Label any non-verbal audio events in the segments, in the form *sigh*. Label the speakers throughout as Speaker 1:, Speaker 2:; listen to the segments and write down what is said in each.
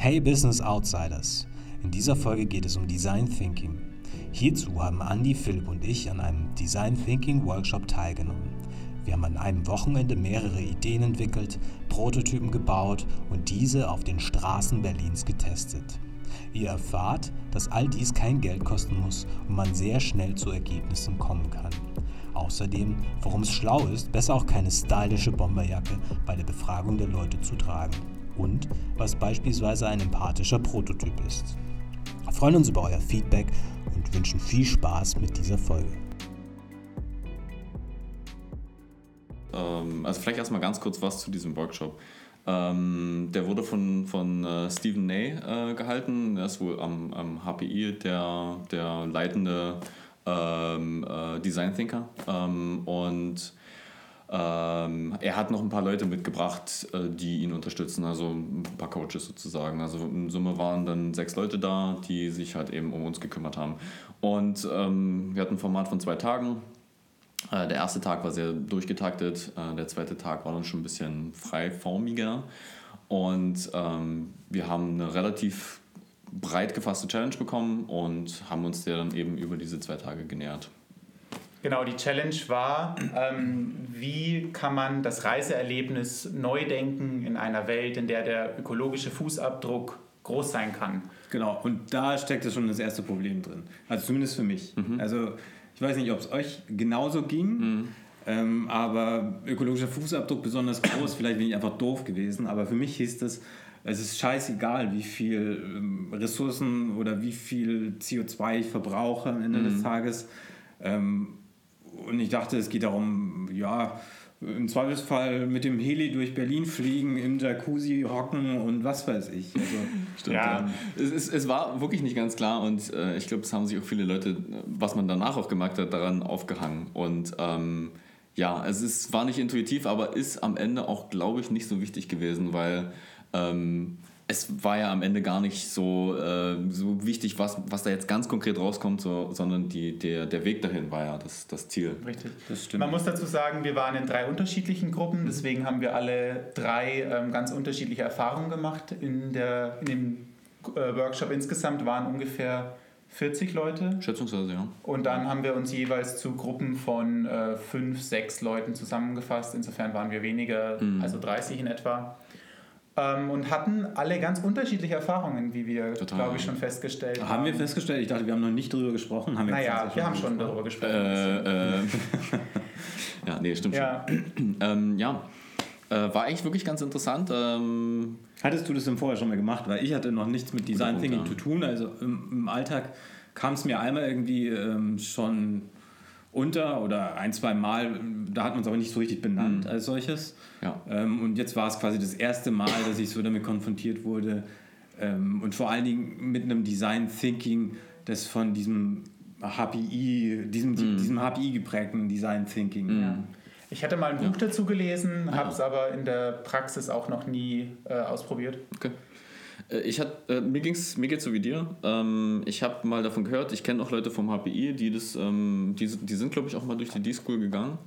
Speaker 1: Hey Business Outsiders! In dieser Folge geht es um Design Thinking. Hierzu haben Andy, Philipp und ich an einem Design Thinking Workshop teilgenommen. Wir haben an einem Wochenende mehrere Ideen entwickelt, Prototypen gebaut und diese auf den Straßen Berlins getestet. Ihr erfahrt, dass all dies kein Geld kosten muss und man sehr schnell zu Ergebnissen kommen kann. Außerdem, warum es schlau ist, besser auch keine stylische Bomberjacke bei der Befragung der Leute zu tragen. Und was beispielsweise ein empathischer Prototyp ist. Wir freuen uns über euer Feedback und wünschen viel Spaß mit dieser Folge.
Speaker 2: Ähm, also vielleicht erstmal ganz kurz was zu diesem Workshop. Ähm, der wurde von, von äh, Stephen Ney äh, gehalten. Er ist wohl am, am HPI der, der leitende ähm, äh, Design Thinker. Und ähm, er hat noch ein paar Leute mitgebracht, äh, die ihn unterstützen, also ein paar Coaches sozusagen. Also in Summe waren dann sechs Leute da, die sich halt eben um uns gekümmert haben. Und ähm, wir hatten ein Format von zwei Tagen. Äh, der erste Tag war sehr durchgetaktet, äh, der zweite Tag war dann schon ein bisschen freiformiger. Und ähm, wir haben eine relativ breit gefasste Challenge bekommen und haben uns der dann eben über diese zwei Tage genähert.
Speaker 3: Genau, die Challenge war, ähm, wie kann man das Reiseerlebnis neu denken in einer Welt, in der der ökologische Fußabdruck groß sein kann.
Speaker 4: Genau, und da steckt schon das erste Problem drin. Also zumindest für mich. Mhm. Also ich weiß nicht, ob es euch genauso ging, mhm. ähm, aber ökologischer Fußabdruck besonders groß, vielleicht bin ich einfach doof gewesen, aber für mich hieß das, es ist scheißegal, wie viel ähm, Ressourcen oder wie viel CO2 ich verbrauche am Ende mhm. des Tages. Ähm, und ich dachte, es geht darum, ja, im Zweifelsfall mit dem Heli durch Berlin fliegen, im Jacuzzi hocken und was weiß ich. Also, *laughs*
Speaker 2: Stimmt, ja. ja. Es, es, es, war wirklich nicht ganz klar und äh, ich glaube, es haben sich auch viele Leute, was man danach auch gemacht hat, daran aufgehangen. Und ähm, ja, es ist, war nicht intuitiv, aber ist am Ende auch, glaube ich, nicht so wichtig gewesen, weil ähm, es war ja am Ende gar nicht so, äh, so wichtig, was, was da jetzt ganz konkret rauskommt, so, sondern die, der, der Weg dahin war ja das, das Ziel.
Speaker 3: Richtig. Das stimmt. Man muss dazu sagen, wir waren in drei unterschiedlichen Gruppen, deswegen haben wir alle drei ähm, ganz unterschiedliche Erfahrungen gemacht. In, der, in dem äh, Workshop insgesamt waren ungefähr 40 Leute.
Speaker 2: Schätzungsweise, ja.
Speaker 3: Und dann haben wir uns jeweils zu Gruppen von äh, fünf, sechs Leuten zusammengefasst. Insofern waren wir weniger, mhm. also 30 in etwa ähm, und hatten alle ganz unterschiedliche Erfahrungen, wie wir, glaube ich, schon festgestellt
Speaker 4: haben. Haben wir festgestellt? Ich dachte, wir haben noch nicht darüber gesprochen.
Speaker 3: Haben wir naja, wir haben schon darüber gesprochen. Äh, äh. *laughs*
Speaker 2: ja, nee, stimmt ja. schon. *clears throat* ähm, ja, äh, war eigentlich wirklich ganz interessant. Ähm,
Speaker 4: Hattest du das denn vorher schon mal gemacht? Weil ich hatte noch nichts mit Design Thinking zu tun. Also im, im Alltag kam es mir einmal irgendwie ähm, schon unter oder ein, zwei Mal, da hat man es aber nicht so richtig benannt mhm. als solches. Ja. Ähm, und jetzt war es quasi das erste Mal, dass ich so damit konfrontiert wurde ähm, und vor allen Dingen mit einem Design Thinking, das von diesem HPI, diesem, mhm. diesem HPI geprägten Design Thinking. Mhm. Ja.
Speaker 3: Ich hatte mal ein Buch ja. dazu gelesen, habe es aber in der Praxis auch noch nie äh, ausprobiert.
Speaker 2: Okay. Äh, ich hat, äh, mir, ging's, mir geht so wie dir. Ähm, ich habe mal davon gehört, ich kenne auch Leute vom HPI, die, das, ähm, die, die sind, glaube ich, auch mal durch die D-School gegangen.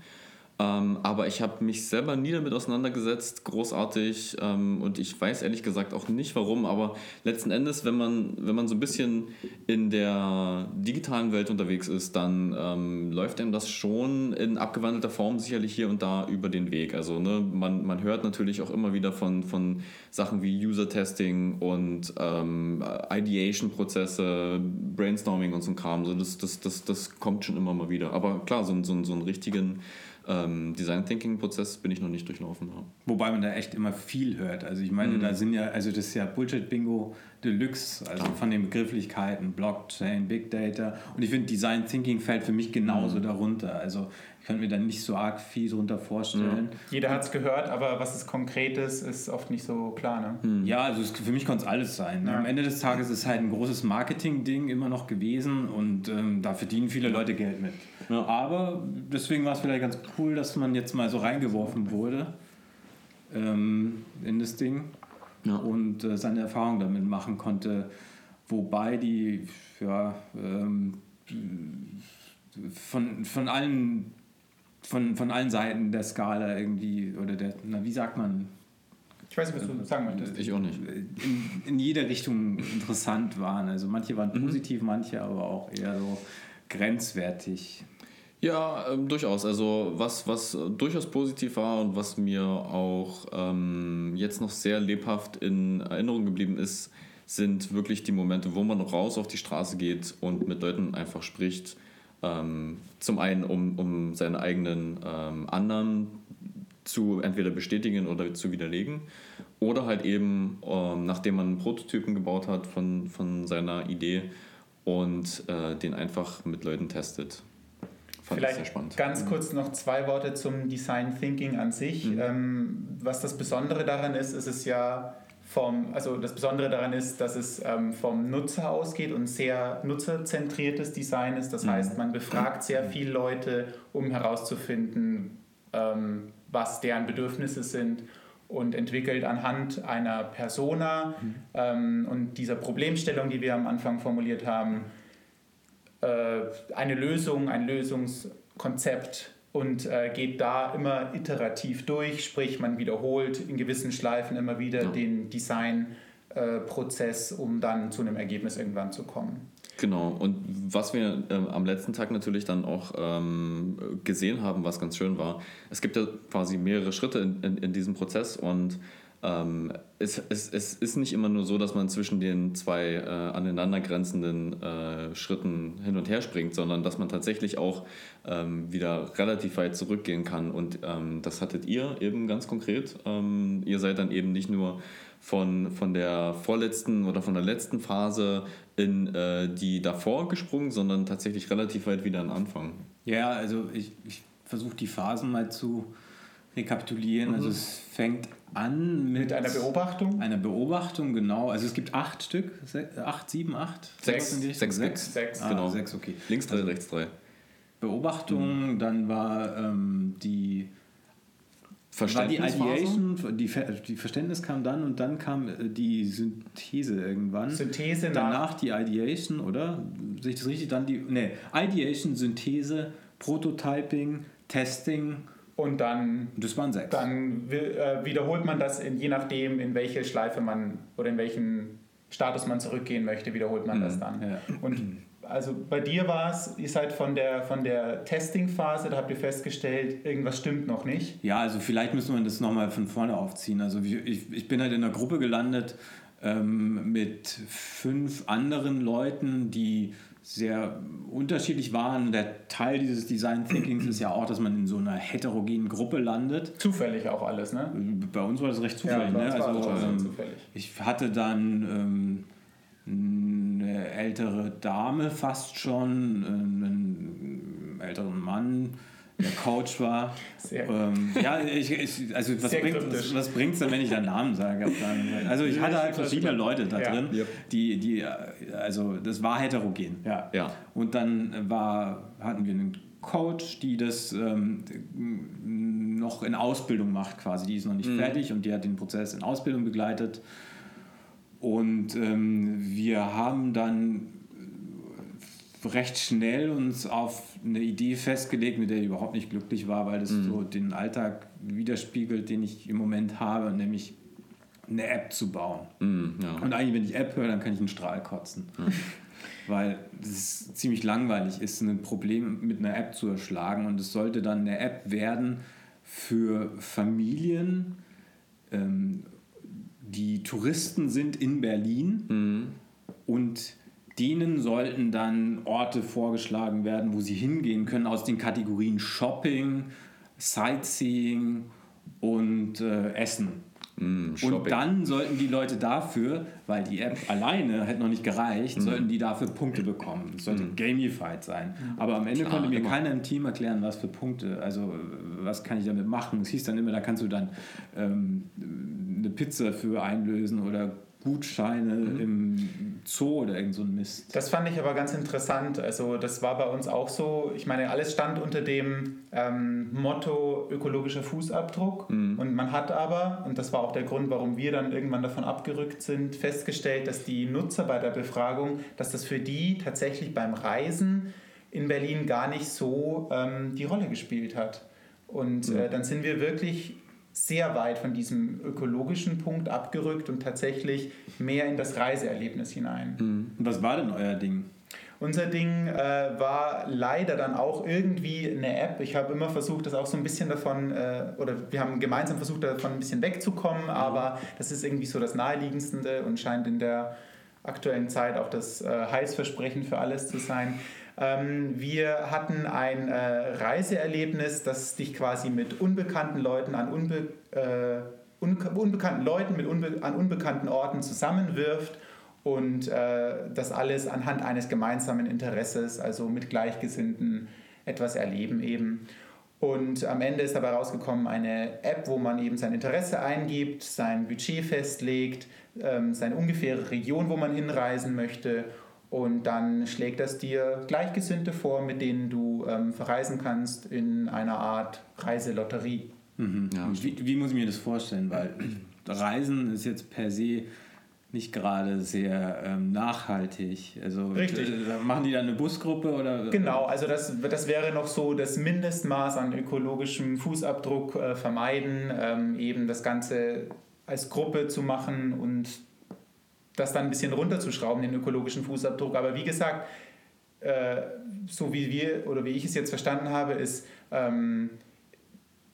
Speaker 2: Ähm, aber ich habe mich selber nie damit auseinandergesetzt, großartig. Ähm, und ich weiß ehrlich gesagt auch nicht warum. Aber letzten Endes, wenn man, wenn man so ein bisschen in der digitalen Welt unterwegs ist, dann ähm, läuft einem das schon in abgewandelter Form sicherlich hier und da über den Weg. Also ne, man, man hört natürlich auch immer wieder von, von Sachen wie User-Testing und ähm, Ideation-Prozesse, Brainstorming und so ein Kram. So das, das, das, das kommt schon immer mal wieder. Aber klar, so, so, so einen richtigen ähm, Design Thinking Prozess bin ich noch nicht durchlaufen. Ja.
Speaker 4: Wobei man da echt immer viel hört. Also ich meine, mhm. da sind ja, also das ist ja Bullshit Bingo Deluxe, also Klar. von den Begrifflichkeiten, Blockchain, Big Data. Und ich finde, Design Thinking fällt für mich genauso mhm. darunter. Also ich könnte mir da nicht so arg viel darunter vorstellen. Mhm.
Speaker 3: Jeder hat es gehört, aber was es konkret ist, ist oft nicht so klar. Ne?
Speaker 4: Mhm. Ja, also es, für mich konnte es alles sein. Ja. Am Ende des Tages ist es halt ein großes Marketing-Ding immer noch gewesen und ähm, da verdienen viele Leute Geld mit. Ja. Aber deswegen war es vielleicht ganz cool, dass man jetzt mal so reingeworfen wurde ähm, in das Ding ja. und äh, seine Erfahrung damit machen konnte. Wobei die ja, ähm, von, von allen von, von allen Seiten der Skala irgendwie oder der, na wie sagt man,
Speaker 3: ich weiß nicht, was du sagen möchtest.
Speaker 2: Ich auch nicht.
Speaker 4: In, in jede Richtung interessant waren. Also manche waren
Speaker 2: Mhm.
Speaker 4: positiv, manche aber auch eher so grenzwertig.
Speaker 2: Ja, ähm, durchaus. Also was, was äh, durchaus positiv war und was mir auch ähm, jetzt noch sehr lebhaft in Erinnerung geblieben ist, sind wirklich die Momente, wo man raus auf die Straße geht und mit Leuten einfach spricht. Ähm, zum einen, um, um seine eigenen ähm, Annahmen zu entweder bestätigen oder zu widerlegen. Oder halt eben, ähm, nachdem man einen Prototypen gebaut hat von, von seiner Idee und äh, den einfach mit Leuten testet.
Speaker 3: Vielleicht ganz kurz noch zwei Worte zum Design Thinking an sich.
Speaker 2: Mhm.
Speaker 3: Ähm, was das Besondere daran ist, ist es ja vom, also das Besondere daran ist, dass es ähm, vom Nutzer ausgeht und sehr nutzerzentriertes Design ist. Das
Speaker 2: Mhm.
Speaker 3: heißt, man befragt sehr viele Leute, um herauszufinden, ähm, was deren Bedürfnisse sind und entwickelt anhand einer Persona ähm, und dieser Problemstellung, die wir am Anfang formuliert haben, eine Lösung, ein Lösungskonzept und äh, geht da immer iterativ durch, sprich man wiederholt in gewissen Schleifen immer wieder
Speaker 2: Ja.
Speaker 3: den Designprozess, um dann zu einem Ergebnis irgendwann zu kommen.
Speaker 2: Genau, und was wir ähm, am letzten Tag natürlich dann auch ähm, gesehen haben, was ganz schön war, es gibt ja quasi mehrere Schritte in, in, in diesem Prozess und ähm, es, es, es ist nicht immer nur so, dass man zwischen den zwei äh, aneinandergrenzenden äh, Schritten hin und her springt, sondern dass man tatsächlich auch ähm, wieder relativ weit zurückgehen kann. Und ähm, das hattet ihr eben ganz konkret. Ähm, ihr seid dann eben nicht nur von, von der vorletzten oder von der letzten Phase in äh, die davor gesprungen, sondern tatsächlich relativ weit wieder an Anfang.
Speaker 4: Ja, also ich, ich versuche die Phasen mal zu rekapitulieren. Also es fängt an mit,
Speaker 3: Mit einer Beobachtung?
Speaker 4: Einer Beobachtung, genau. Also es gibt acht Stück, se acht, sieben, acht?
Speaker 3: Sechs.
Speaker 4: Sowas in die Richtung?
Speaker 2: Sechs
Speaker 4: sechs.
Speaker 3: Sechs.
Speaker 4: Ah,
Speaker 2: Genau.
Speaker 4: Sechs, okay.
Speaker 2: Links drei, rechts drei.
Speaker 4: Beobachtung, dann war ähm, die war die? Ideation, die, Ver die Verständnis kam dann und dann kam äh, die Synthese irgendwann.
Speaker 3: Synthese nach-
Speaker 4: Danach die Ideation, oder? Sehe ich das richtig? Dann die, ne, Ideation, Synthese, Prototyping, Testing,
Speaker 3: Und dann,
Speaker 4: das waren sechs.
Speaker 3: dann äh, wiederholt man das, in, je nachdem, in welche Schleife man oder in welchen Status man zurückgehen möchte, wiederholt man das dann.
Speaker 4: ja.
Speaker 3: Und also bei dir war es, ihr seid von der, von der Testing-Phase, da habt ihr festgestellt, irgendwas stimmt noch nicht.
Speaker 4: Ja, also vielleicht müssen wir das nochmal von vorne aufziehen. Also ich, ich bin halt in einer Gruppe gelandet ähm, mit fünf anderen Leuten, die sehr unterschiedlich waren. Der Teil dieses Design Thinkings ist ja auch, dass man in so einer heterogenen Gruppe landet.
Speaker 3: Zufällig auch alles, ne?
Speaker 4: Bei uns war das recht zufällig.
Speaker 3: bei
Speaker 4: ne? also, ähm,
Speaker 3: zufällig.
Speaker 4: Ich hatte dann ähm, eine ältere Dame fast schon, einen älteren Mann, der Coach war.
Speaker 3: Sehr-
Speaker 4: ähm, ja, ich, ich, also was
Speaker 3: Sehr
Speaker 4: bringt
Speaker 3: kryptisch.
Speaker 4: was bringt's denn, wenn ich dann Namen sage? Also ich hatte halt verschiedene Leute da
Speaker 3: Ja.
Speaker 4: drin,
Speaker 2: Ja.
Speaker 4: die, die, also das war heterogen, ja.
Speaker 2: Ja.
Speaker 4: Und dann war, hatten wir einen Coach, die das ähm, noch in Ausbildung macht quasi. Die ist noch nicht fertig und die hat den Prozess in Ausbildung begleitet. Und ähm, wir haben dann recht schnell uns auf eine Idee festgelegt, mit der ich überhaupt nicht glücklich war, weil das so den Alltag widerspiegelt, den ich im Moment habe, nämlich eine App zu bauen.
Speaker 2: Mm, ja.
Speaker 4: Und eigentlich, wenn ich App höre, dann kann ich einen Strahl kotzen. *laughs* Weil es ziemlich langweilig ist, ein Problem mit einer App zu erschlagen. Und es sollte dann eine App werden für Familien, ähm, die Touristen sind in Berlin und denen sollten dann Orte vorgeschlagen werden, wo sie hingehen können aus den Kategorien Shopping, Sightseeing und äh, Essen.
Speaker 2: Mm,
Speaker 4: Und dann sollten die Leute dafür, weil die App alleine hätte noch nicht gereicht,
Speaker 2: Mhm.
Speaker 4: sollten die dafür Punkte bekommen. Es sollte gamified sein. Aber am Ende
Speaker 2: Klar,
Speaker 4: konnte mir
Speaker 2: immer.
Speaker 4: keiner im Team erklären, was für Punkte, also was kann ich damit machen. Es hieß dann immer, da kannst du dann ähm, eine Pizza für einlösen oder Gutscheine
Speaker 2: Mhm.
Speaker 4: im Zoo oder irgend so ein Mist.
Speaker 3: Das fand ich aber ganz interessant. Also das war bei uns auch so. Ich meine, alles stand unter dem ähm, Motto ökologischer Fußabdruck. Und man hat aber, und das war auch der Grund, warum wir dann irgendwann davon abgerückt sind, festgestellt, dass die Nutzer bei der Befragung, dass das für die tatsächlich beim Reisen in Berlin gar nicht so ähm, die Rolle gespielt hat. Und äh, dann sind wir wirklich sehr weit von diesem ökologischen Punkt abgerückt und tatsächlich mehr in das Reiseerlebnis hinein.
Speaker 4: Mhm. Was war denn euer Ding?
Speaker 3: Unser Ding äh, war leider dann auch irgendwie eine App. Ich habe immer versucht, das auch so ein bisschen davon, äh, oder wir haben gemeinsam versucht, davon ein bisschen wegzukommen, mhm. aber das ist irgendwie so das Naheliegendste und scheint in der aktuellen Zeit auch das äh, Heißversprechen für alles zu sein. Ähm, wir hatten ein äh, Reiseerlebnis, das dich quasi mit unbekannten Leuten an unbe äh, unbekannten Leuten mit unbe an unbekannten Orten zusammenwirft und äh, das alles anhand eines gemeinsamen Interesses, also mit Gleichgesinnten etwas erleben eben. Und am Ende ist dabei rausgekommen eine App, wo man eben sein Interesse eingibt, sein Budget festlegt, ähm, seine ungefähre Region, wo man hinreisen möchte. Und dann schlägt das dir Gleichgesinnte vor, mit denen du ähm, verreisen kannst in einer Art Reiselotterie.
Speaker 4: Mhm. Ja. Wie, wie muss ich mir das vorstellen? Weil Reisen ist jetzt per se nicht gerade sehr ähm, nachhaltig. Also
Speaker 3: Richtig.
Speaker 4: Äh, machen die dann eine Busgruppe oder?
Speaker 3: Genau, also das, das wäre noch so das Mindestmaß an ökologischem Fußabdruck äh, vermeiden, ähm, eben das Ganze als Gruppe zu machen und das dann ein bisschen runterzuschrauben, den ökologischen Fußabdruck. Aber wie gesagt, äh, so wie wir oder wie ich es jetzt verstanden habe, ist ähm,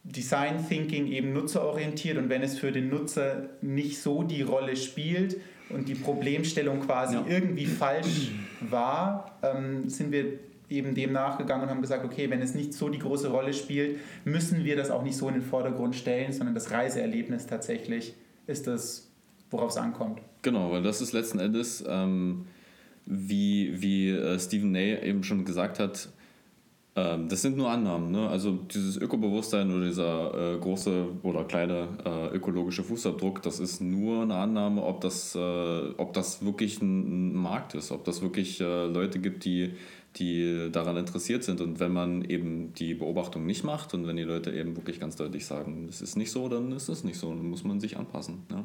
Speaker 3: Design Thinking eben nutzerorientiert und wenn es für den Nutzer nicht so die Rolle spielt und die Problemstellung quasi ja. irgendwie falsch war, ähm, sind wir eben dem nachgegangen und haben gesagt, okay, wenn es nicht so die große Rolle spielt, müssen wir das auch nicht so in den Vordergrund stellen, sondern das Reiseerlebnis tatsächlich ist das, worauf es ankommt.
Speaker 2: Genau, weil das ist letzten Endes, ähm, wie, wie äh, Stephen Ney eben schon gesagt hat, ähm, das sind nur Annahmen. Ne? Also dieses Ökobewusstsein oder dieser äh, große oder kleine äh, ökologische Fußabdruck, das ist nur eine Annahme, ob das, äh, ob das wirklich ein, ein, Markt ist, ob das wirklich äh, Leute gibt, die, die daran interessiert sind. Und wenn man eben die Beobachtung nicht macht und wenn die Leute eben wirklich ganz deutlich sagen, es ist nicht so, dann ist es nicht so. Dann muss man sich anpassen. Ja?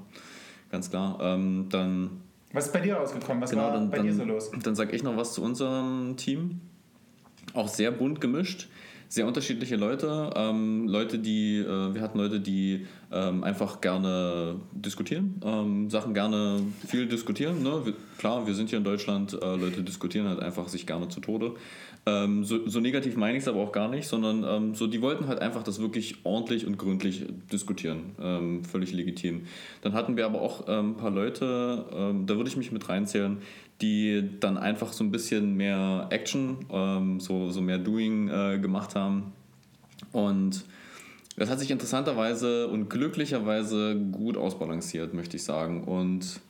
Speaker 2: Ganz klar. Ähm, dann,
Speaker 3: was ist bei dir rausgekommen? Was genau, war dann, bei
Speaker 2: dann,
Speaker 3: dir so los?
Speaker 2: Dann sage ich noch was zu unserem Team auch sehr bunt gemischt sehr unterschiedliche Leute. Ähm, Leute, die, äh, wir hatten Leute, die ähm, einfach gerne diskutieren, ähm, Sachen gerne viel diskutieren. Ne? Wir, klar, wir sind hier in Deutschland, äh, Leute diskutieren halt einfach sich gerne zu Tode. Ähm, so, so, negativ meine ich es aber auch gar nicht, sondern ähm, so, die wollten halt einfach das wirklich ordentlich und gründlich diskutieren. Ähm, völlig legitim. Dann hatten wir aber auch ein paar Leute, da würde ich mich mit reinzählen, die dann einfach so ein bisschen mehr Action, ähm, so, so mehr Doing äh, gemacht haben. Und das hat sich interessanterweise und glücklicherweise gut ausbalanciert, möchte ich sagen. Und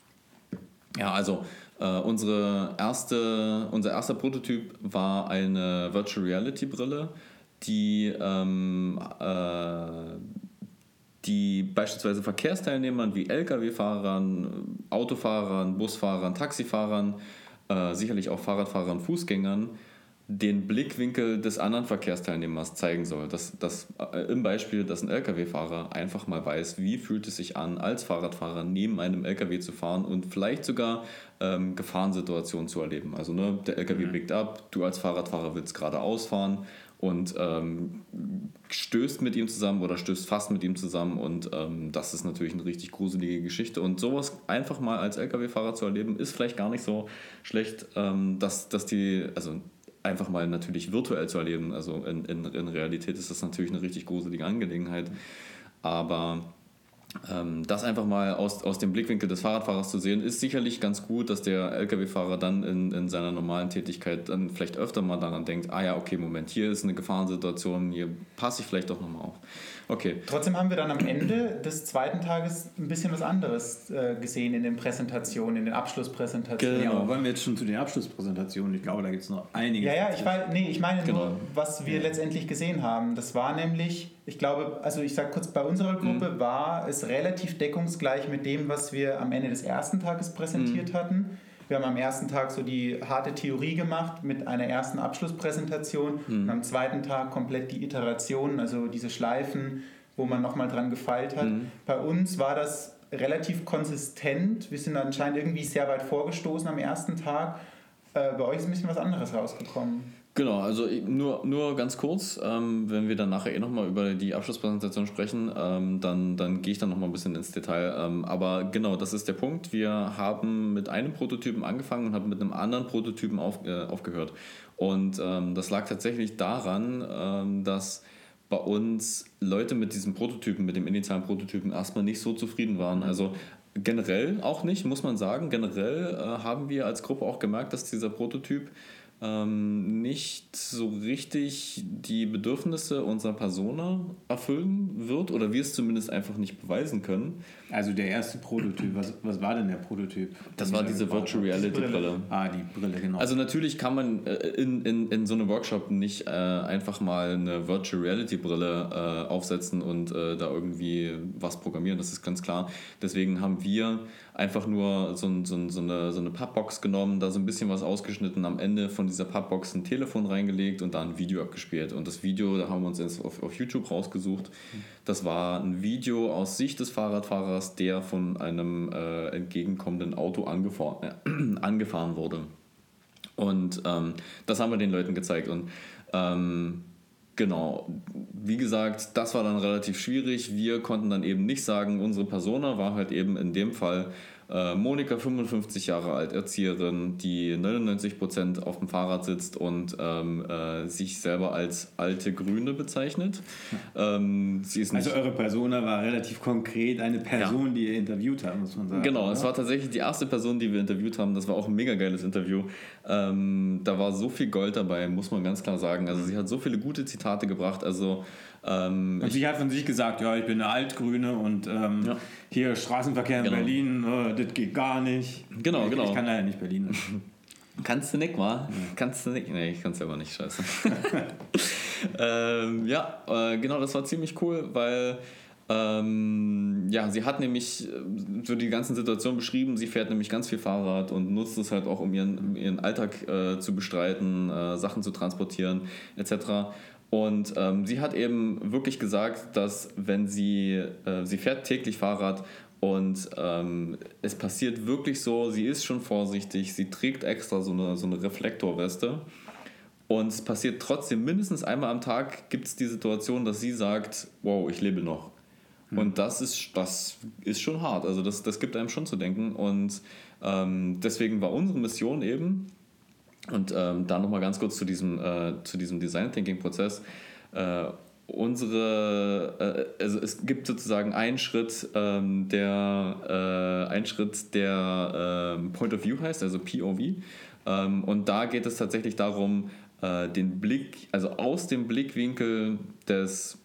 Speaker 2: ja, also äh, unsere erste, unser erster Prototyp war eine Virtual Reality Brille, die ähm, äh, die beispielsweise Verkehrsteilnehmern wie Lkw-Fahrern, Autofahrern, Busfahrern, Taxifahrern, äh, sicherlich auch Fahrradfahrern, Fußgängern den Blickwinkel des anderen Verkehrsteilnehmers zeigen soll. Dass, dass äh, Im Beispiel, dass ein Lkw-Fahrer einfach mal weiß, wie fühlt es sich an, als Fahrradfahrer neben einem Lkw zu fahren und vielleicht sogar ähm, Gefahrensituationen zu erleben. Also ne, der Lkw mhm. blickt ab, du als Fahrradfahrer willst geradeaus fahren und ähm, stößt mit ihm zusammen oder stößt fast mit ihm zusammen und ähm, das ist natürlich eine richtig gruselige Geschichte. Und sowas einfach mal als LKW-Fahrer zu erleben, ist vielleicht gar nicht so schlecht, ähm, dass, dass die, also einfach mal natürlich virtuell zu erleben, also in, in, in Realität ist das natürlich eine richtig gruselige Angelegenheit, aber das einfach mal aus, aus dem Blickwinkel des Fahrradfahrers zu sehen, ist sicherlich ganz gut, dass der Lkw-Fahrer dann in, in seiner normalen Tätigkeit dann vielleicht öfter mal daran denkt, ah ja, okay, Moment, hier ist eine Gefahrensituation, hier passe ich vielleicht doch nochmal auf. Okay.
Speaker 3: Trotzdem haben wir dann am Ende des zweiten Tages ein bisschen was anderes äh, gesehen in den Präsentationen, in den Abschlusspräsentationen.
Speaker 4: Genau, ja, wollen wir jetzt schon zu den Abschlusspräsentationen? Ich glaube, da gibt es noch einige.
Speaker 3: Ja, ja, ich, weiß, nee, ich meine genau. nur, was wir ja. letztendlich gesehen haben. Das war nämlich, ich glaube, also ich sage kurz, bei unserer Gruppe mhm. war es relativ deckungsgleich mit dem, was wir am Ende des ersten Tages präsentiert mhm. hatten. Wir haben am ersten Tag so die harte Theorie gemacht mit einer ersten Abschlusspräsentation mhm. und am zweiten Tag komplett die Iterationen, also diese Schleifen, wo man nochmal dran gefeilt hat. Mhm. Bei uns war das relativ konsistent. Wir sind anscheinend irgendwie sehr weit vorgestoßen am ersten Tag. Äh, bei euch ist ein bisschen was anderes rausgekommen.
Speaker 2: Genau, also nur, nur ganz kurz, ähm, wenn wir dann nachher eh nochmal über die Abschlusspräsentation sprechen, ähm, dann, dann gehe ich dann nochmal ein bisschen ins Detail. Ähm, aber genau, das ist der Punkt. Wir haben mit einem Prototypen angefangen und haben mit einem anderen Prototypen auf, äh, aufgehört. Und ähm, das lag tatsächlich daran, ähm, dass bei uns Leute mit diesem Prototypen, mit dem initialen Prototypen erstmal nicht so zufrieden waren. Also generell auch nicht, muss man sagen. Generell äh, haben wir als Gruppe auch gemerkt, dass dieser Prototyp ähm, nicht so richtig die Bedürfnisse unserer Persona erfüllen wird oder wir es zumindest einfach nicht beweisen können.
Speaker 4: Also der erste Prototyp, was, was war denn der Prototyp?
Speaker 2: Das war diese Virtual Reality Brille.
Speaker 4: Ah, die Brille, genau.
Speaker 2: Also natürlich kann man äh, in, in, in so einem Workshop nicht äh, einfach mal eine Virtual Reality Brille äh, aufsetzen und äh, da irgendwie was programmieren, das ist ganz klar. Deswegen haben wir einfach nur so, so, so, eine, so eine Pappbox genommen, da so ein bisschen was ausgeschnitten, am Ende von dieser Pappbox ein Telefon reingelegt und da ein Video abgespielt. Und das Video, da haben wir uns jetzt auf, auf YouTube rausgesucht. Das war ein Video aus Sicht des Fahrradfahrers, der von einem äh, entgegenkommenden Auto angefahren, äh, *clears throat* angefahren wurde. Und ähm, das haben wir den Leuten gezeigt. Und ähm, Genau, wie gesagt, das war dann relativ schwierig. Wir konnten dann eben nicht sagen, unsere Persona war halt eben in dem Fall äh, Monika, 55 Jahre alt, Erzieherin, die 99% auf dem Fahrrad sitzt und ähm, äh, sich selber als alte Grüne bezeichnet. *laughs* Ähm, sie ist
Speaker 4: also eure Persona war relativ konkret eine Person, ja. die ihr interviewt habt, muss man sagen.
Speaker 2: Genau, oder? es war tatsächlich die erste Person, die wir interviewt haben. Das war auch ein mega geiles Interview. Ähm, da war so viel Gold dabei, muss man ganz klar sagen. Also sie hat so viele gute Zitate gebracht. Also
Speaker 4: ähm, und sie hat von sich gesagt, ja, ich bin eine Altgrüne und ähm, ja. hier Straßenverkehr in genau. Berlin, äh, das geht gar nicht.
Speaker 2: Genau,
Speaker 4: ich,
Speaker 2: genau.
Speaker 4: Ich kann leider nicht Berlin. *laughs*
Speaker 2: Kannst du nicht, wa? Ja. Kannst du nicht? Nee, ich kann es selber nicht, scheiße. *laughs* *laughs* ähm, ja, äh, genau, das war ziemlich cool, weil ähm, ja, sie hat nämlich äh, so die ganzen Situationen beschrieben. Sie fährt nämlich ganz viel Fahrrad und nutzt es halt auch, um ihren, ihren Alltag äh, zu bestreiten, äh, Sachen zu transportieren, etc. Und ähm, sie hat eben wirklich gesagt, dass wenn sie, äh, sie fährt täglich Fahrrad und ähm, es passiert wirklich so, sie ist schon vorsichtig, sie trägt extra so eine, so eine Reflektorweste. Und es passiert trotzdem mindestens einmal am Tag gibt es die Situation, dass sie sagt, wow, ich lebe noch. Mhm. Und das ist, das ist schon hart. Also das, das gibt einem schon zu denken. Und ähm, deswegen war unsere Mission eben, und ähm, da nochmal ganz kurz zu diesem, äh, zu diesem Design Thinking Prozess. Äh, unsere, äh, also es gibt sozusagen einen Schritt, ähm, der, äh, einen Schritt, der ähm, Point of View heißt, also POV. Ähm, und da geht es tatsächlich darum, äh, den Blick, also aus dem Blickwinkel des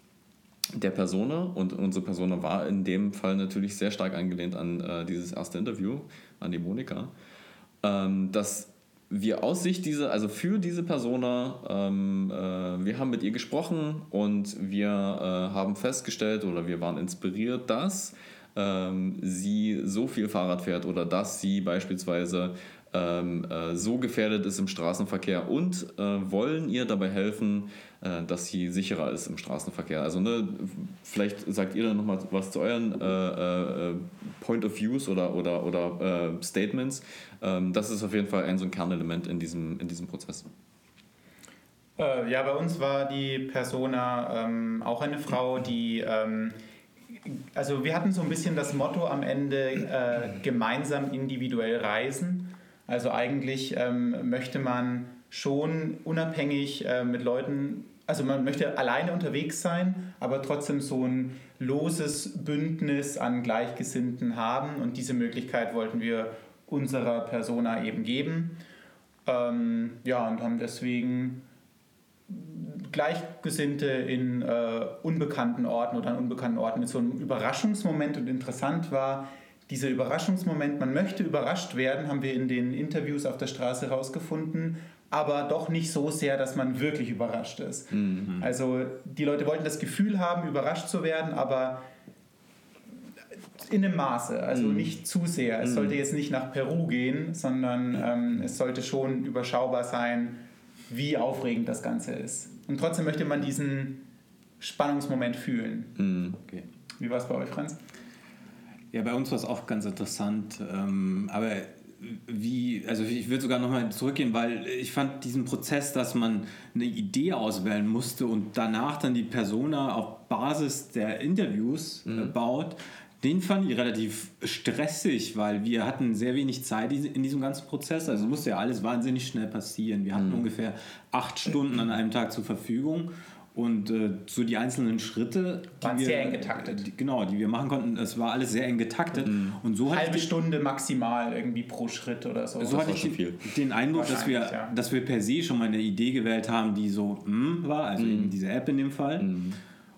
Speaker 2: der Persona und unsere Persona war in dem Fall natürlich sehr stark angelehnt an äh, dieses erste Interview, an die Monika, ähm, dass wir aus Sicht dieser, also für diese Persona, ähm, äh, wir haben mit ihr gesprochen und wir äh, haben festgestellt oder wir waren inspiriert, dass ähm, sie so viel Fahrrad fährt oder dass sie beispielsweise ähm, äh, so gefährdet ist im Straßenverkehr und äh, wollen ihr dabei helfen, äh, dass sie sicherer ist im Straßenverkehr. Also ne, vielleicht sagt ihr dann nochmal was zu euren äh, äh, Point of Views oder, oder, oder äh, Statements. Ähm, das ist auf jeden Fall ein so ein Kernelement in diesem, in diesem Prozess.
Speaker 3: Ja, bei uns war die Persona ähm, auch eine Frau, die ähm, also wir hatten so ein bisschen das Motto am Ende äh, gemeinsam individuell reisen. Also eigentlich ähm, möchte man schon unabhängig äh, mit Leuten, also man möchte alleine unterwegs sein, aber trotzdem so ein loses Bündnis an Gleichgesinnten haben und diese Möglichkeit wollten wir unserer Persona eben geben. Ähm, ja, und haben deswegen Gleichgesinnte in äh, unbekannten Orten oder an unbekannten Orten mit so einem Überraschungsmoment und interessant war, dieser Überraschungsmoment, man möchte überrascht werden, haben wir in den Interviews auf der Straße herausgefunden, aber doch nicht so sehr, dass man wirklich überrascht ist. Mhm. Also die Leute wollten das Gefühl haben, überrascht zu werden, aber in einem Maße, also mhm. nicht zu sehr. Es mhm. sollte jetzt nicht nach Peru gehen, sondern ähm, es sollte schon überschaubar sein, wie aufregend das Ganze ist. Und trotzdem möchte man diesen Spannungsmoment fühlen.
Speaker 2: Mhm. Okay.
Speaker 3: Wie war es bei euch, Franz?
Speaker 4: Ja, bei uns war es auch ganz interessant. Ähm, aber wie, also ich würde sogar nochmal zurückgehen, weil ich fand diesen Prozess, dass man eine Idee auswählen musste und danach dann die Persona auf Basis der Interviews äh,
Speaker 2: Mhm.
Speaker 4: baut, den fand ich relativ stressig, weil wir hatten sehr wenig Zeit in diesem ganzen Prozess. Also musste ja alles wahnsinnig schnell passieren. Wir
Speaker 2: Mhm.
Speaker 4: hatten ungefähr acht Stunden an einem Tag zur Verfügung. Und äh, so die einzelnen Schritte, die
Speaker 3: Waren sehr eng getaktet.
Speaker 4: Die, genau, die wir machen konnten, das war alles sehr eng getaktet. Und so hatte
Speaker 3: Halbe
Speaker 4: ich,
Speaker 3: Stunde maximal irgendwie pro Schritt oder so.
Speaker 4: so hatte ich den, den Eindruck, dass wir,
Speaker 3: ja.
Speaker 4: dass wir per se schon mal eine Idee gewählt haben, die so mm, war, also
Speaker 2: Mhm.
Speaker 4: eben diese App in dem Fall.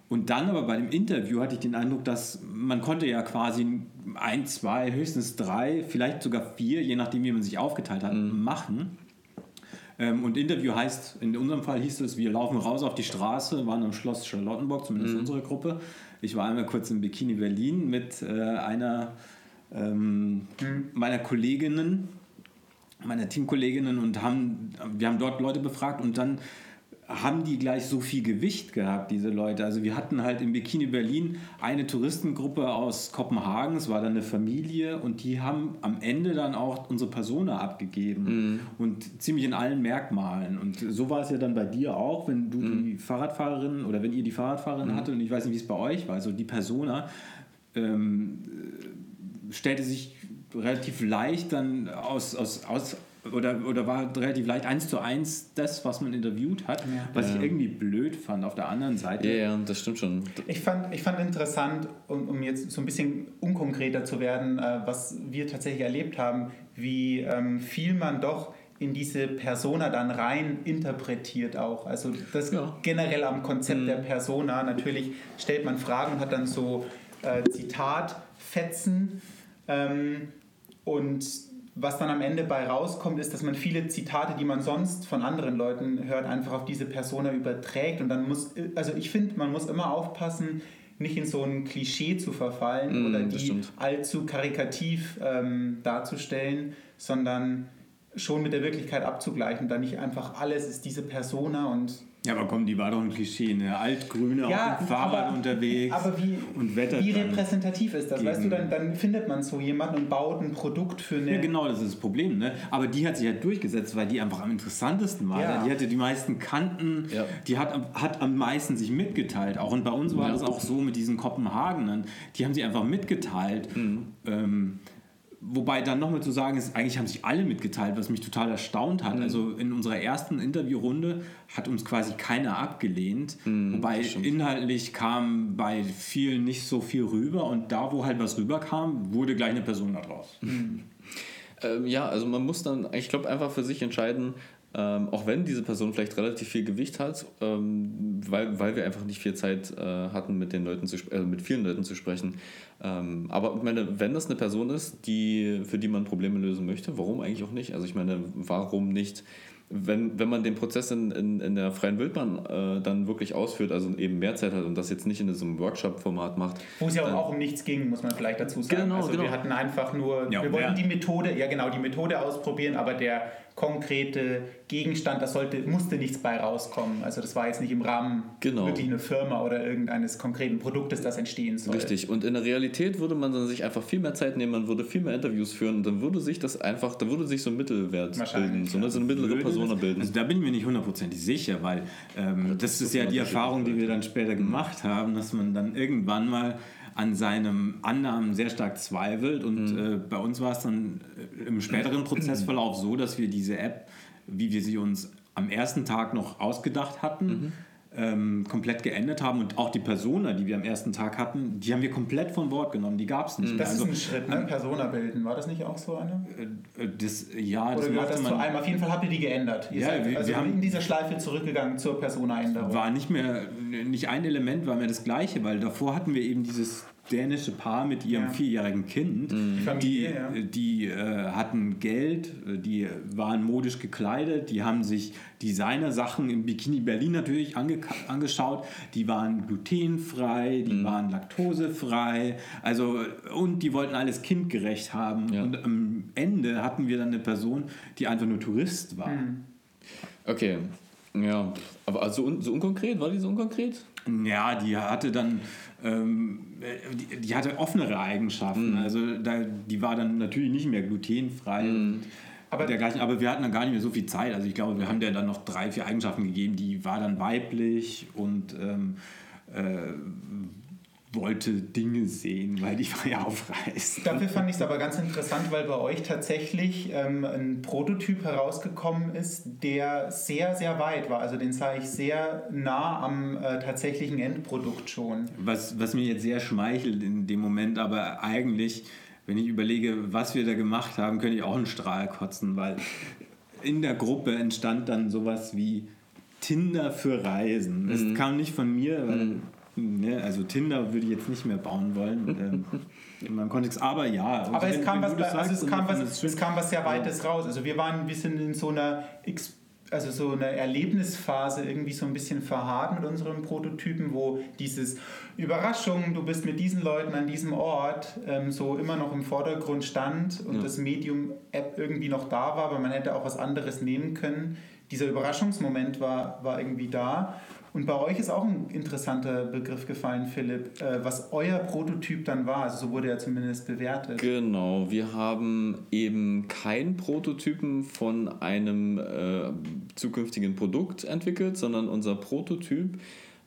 Speaker 4: Und dann aber bei dem Interview hatte ich den Eindruck, dass man konnte ja quasi ein, zwei, höchstens drei, vielleicht sogar vier, je nachdem wie man sich aufgeteilt hat,
Speaker 2: Mhm.
Speaker 4: machen. Ähm, und Interview heißt, in unserem Fall hieß es, wir laufen raus auf die Straße, waren am Schloss Charlottenburg, zumindest
Speaker 2: Mhm.
Speaker 4: unsere Gruppe. Ich war einmal kurz in Bikini Berlin mit äh, einer ähm, meiner Kolleginnen, meiner Teamkolleginnen und haben, wir haben dort Leute befragt und dann haben die gleich so viel Gewicht gehabt, diese Leute. Also wir hatten halt im Bikini Berlin eine Touristengruppe aus Kopenhagen, es war dann eine Familie und die haben am Ende dann auch unsere Persona abgegeben und ziemlich in allen Merkmalen. Und so war es ja dann bei dir auch, wenn du die Fahrradfahrerin oder wenn ihr die Fahrradfahrerin hattet. Und ich weiß nicht, wie es bei euch war, also die Persona ähm, stellte sich relativ leicht dann aus, aus, aus oder, oder war relativ leicht eins zu eins das, was man interviewt hat, was ich irgendwie blöd fand auf der anderen Seite.
Speaker 2: Ja, ja, das stimmt schon.
Speaker 3: Ich fand, ich fand interessant, um, um jetzt so ein bisschen unkonkreter zu werden, äh, was wir tatsächlich erlebt haben, wie ähm, viel man doch in diese Persona dann rein interpretiert auch. Also das
Speaker 2: Ja.
Speaker 3: generell am Konzept der Persona. Natürlich stellt man Fragen und hat dann so äh, Zitatfetzen ähm, und was dann am Ende bei rauskommt, ist, dass man viele Zitate, die man sonst von anderen Leuten hört, einfach auf diese Persona überträgt. Und dann muss, also ich finde, man muss immer aufpassen, nicht in so ein Klischee zu verfallen
Speaker 2: Mm,
Speaker 3: oder die allzu karikativ ähm, darzustellen, sondern schon mit der Wirklichkeit abzugleichen. Dann nicht einfach alles ist diese Persona und
Speaker 4: Ja, aber komm, die war doch ein Klischee, eine Altgrüne
Speaker 3: ja,
Speaker 4: auf dem Fahrrad
Speaker 3: aber,
Speaker 4: unterwegs
Speaker 3: Aber wie,
Speaker 4: und wettert
Speaker 3: wie repräsentativ ist das? Weißt du, dann, dann findet man so jemanden und baut ein Produkt für eine.
Speaker 4: Ja, genau, das ist das Problem. Ne? Aber die hat sich halt durchgesetzt, weil die einfach am interessantesten war.
Speaker 3: Ja.
Speaker 4: Die hatte die meisten Kanten,
Speaker 2: Ja.
Speaker 4: die hat, am- hat am meisten sich mitgeteilt. Auch und bei uns war
Speaker 2: Ja.
Speaker 4: das auch so mit diesen Kopenhagenern. Die haben sie einfach mitgeteilt.
Speaker 2: Mhm.
Speaker 4: Ähm, Wobei dann nochmal zu sagen ist, eigentlich haben sich alle mitgeteilt, was mich total erstaunt
Speaker 2: Mhm.
Speaker 4: hat. Also in unserer ersten Interviewrunde hat uns quasi keiner abgelehnt.
Speaker 2: Mhm,
Speaker 4: Wobei inhaltlich kam bei vielen nicht so viel rüber und da, wo halt was rüberkam, wurde gleich eine Person daraus.
Speaker 2: Ähm, ja, also man muss dann, ich glaube, einfach für sich entscheiden, ähm, auch wenn diese Person vielleicht relativ viel Gewicht hat, ähm, weil, weil wir einfach nicht viel Zeit äh, hatten, mit den Leuten zu äh, mit vielen Leuten zu sprechen. Ähm, aber ich meine, wenn das eine Person ist, die, für die man Probleme lösen möchte, warum eigentlich auch nicht? Also ich meine, warum nicht? Wenn, wenn man den Prozess in, in, in der freien Wildbahn äh, dann wirklich ausführt, also eben mehr Zeit hat und das jetzt nicht in so einem Workshop-Format macht,
Speaker 3: Wo es ja
Speaker 2: dann-
Speaker 3: auch um nichts ging, muss man vielleicht dazu sagen.
Speaker 2: Genau,
Speaker 3: also wir
Speaker 2: genau.
Speaker 3: hatten einfach nur,
Speaker 4: Ja,
Speaker 3: wir wollten
Speaker 4: wer-
Speaker 3: die Methode, ja genau, die Methode ausprobieren, aber der konkrete Gegenstand, da sollte, musste nichts bei rauskommen. Also das war jetzt nicht im Rahmen
Speaker 2: Genau.
Speaker 3: wirklich eine Firma oder irgendeines konkreten Produktes, das entstehen soll.
Speaker 2: Richtig. Und in der Realität würde man dann sich einfach viel mehr Zeit nehmen, man würde viel mehr Interviews führen und dann würde sich das einfach, dann würde sich so ein Mittelwert bilden, so, ne, so eine mittlere
Speaker 4: Würde
Speaker 2: Persona
Speaker 4: das-
Speaker 2: bilden.
Speaker 4: Also da bin ich mir nicht hundertprozentig sicher, weil ähm, das ist ja die Erfahrung, die wir dann später gemacht haben, dass man dann irgendwann mal an seinem Annahmen sehr stark zweifelt. Und äh, bei uns war es dann äh, im späteren Prozessverlauf so, dass wir diese App, wie wir sie uns am ersten Tag noch ausgedacht hatten, ähm, komplett geändert haben und auch die Persona, die wir am ersten Tag hatten, die haben wir komplett von Bord genommen, die gab es nicht. mehr.
Speaker 3: Das
Speaker 4: Also,
Speaker 3: ist ein Schritt, ne? Persona bilden. War das nicht auch so eine?
Speaker 4: äh, das, ja, das
Speaker 3: Oder gehört
Speaker 4: machte
Speaker 3: das zu
Speaker 4: man.
Speaker 3: einem? Auf jeden Fall habt ihr die geändert. Ihr
Speaker 4: Ja,
Speaker 3: seid
Speaker 4: wir-
Speaker 3: also
Speaker 4: wir haben-
Speaker 3: in dieser Schleife zurückgegangen zur Persona-Änderung.
Speaker 4: war nicht mehr, nicht ein Element war mehr das gleiche, weil davor hatten wir eben dieses dänische Paar mit ihrem
Speaker 3: Ja.
Speaker 4: vierjährigen Kind. Die,
Speaker 3: Familie, ja.
Speaker 4: die äh, hatten Geld, die waren modisch gekleidet, die haben sich Designer-Sachen im Bikini Berlin natürlich ange angeschaut. Die waren glutenfrei,
Speaker 3: Mhm.
Speaker 4: die waren laktosefrei, also und die wollten alles kindgerecht haben.
Speaker 2: Ja.
Speaker 4: Und am Ende hatten wir dann eine Person, die einfach nur Tourist war.
Speaker 3: Mhm.
Speaker 2: Okay. Ja, aber also un so unkonkret, war die so unkonkret?
Speaker 4: Ja, die hatte dann, die, die, hatte offenere Eigenschaften. Mm. Also da, die war dann natürlich nicht mehr glutenfrei. Mm. Aber, dergleichen, aber wir hatten dann gar nicht mehr so viel Zeit. Also ich glaube, wir haben der dann noch drei, vier Eigenschaften gegeben. Die war dann weiblich und ähm, äh, wollte Dinge sehen, weil die war ja auf Reisen.
Speaker 3: Dafür fand ich es aber ganz interessant, weil bei euch tatsächlich ähm, ein Prototyp herausgekommen ist, der sehr, sehr weit war. Also den sah ich sehr nah am äh, tatsächlichen Endprodukt schon.
Speaker 4: Was, was mir jetzt sehr schmeichelt in dem Moment, aber eigentlich, wenn ich überlege, was wir da gemacht haben, könnte ich auch einen Strahl kotzen, weil in der Gruppe entstand dann sowas wie Tinder für Reisen. Das mhm. kam nicht von mir, weil mhm Ne? Also Tinder würde ich jetzt nicht mehr bauen wollen. Ähm, in meinem Kontext, aber ja.
Speaker 3: Aber es, kam was, also es, kam was, es kam was sehr Weites raus. Also wir waren ein bisschen in so einer also so eine Erlebnisphase irgendwie so ein bisschen verharrt mit unseren Prototypen, wo dieses Überraschung, du bist mit diesen Leuten an diesem Ort ähm, so immer noch im Vordergrund stand und ja. das Medium-App irgendwie noch da war, aber man hätte auch was anderes nehmen können. Dieser Überraschungsmoment war, war irgendwie da und bei euch ist auch ein interessanter Begriff gefallen, Philipp, äh, was euer Prototyp dann war. Also so wurde er zumindest bewertet.
Speaker 2: Genau, wir haben eben keinen Prototypen von einem äh, zukünftigen Produkt entwickelt, sondern unser Prototyp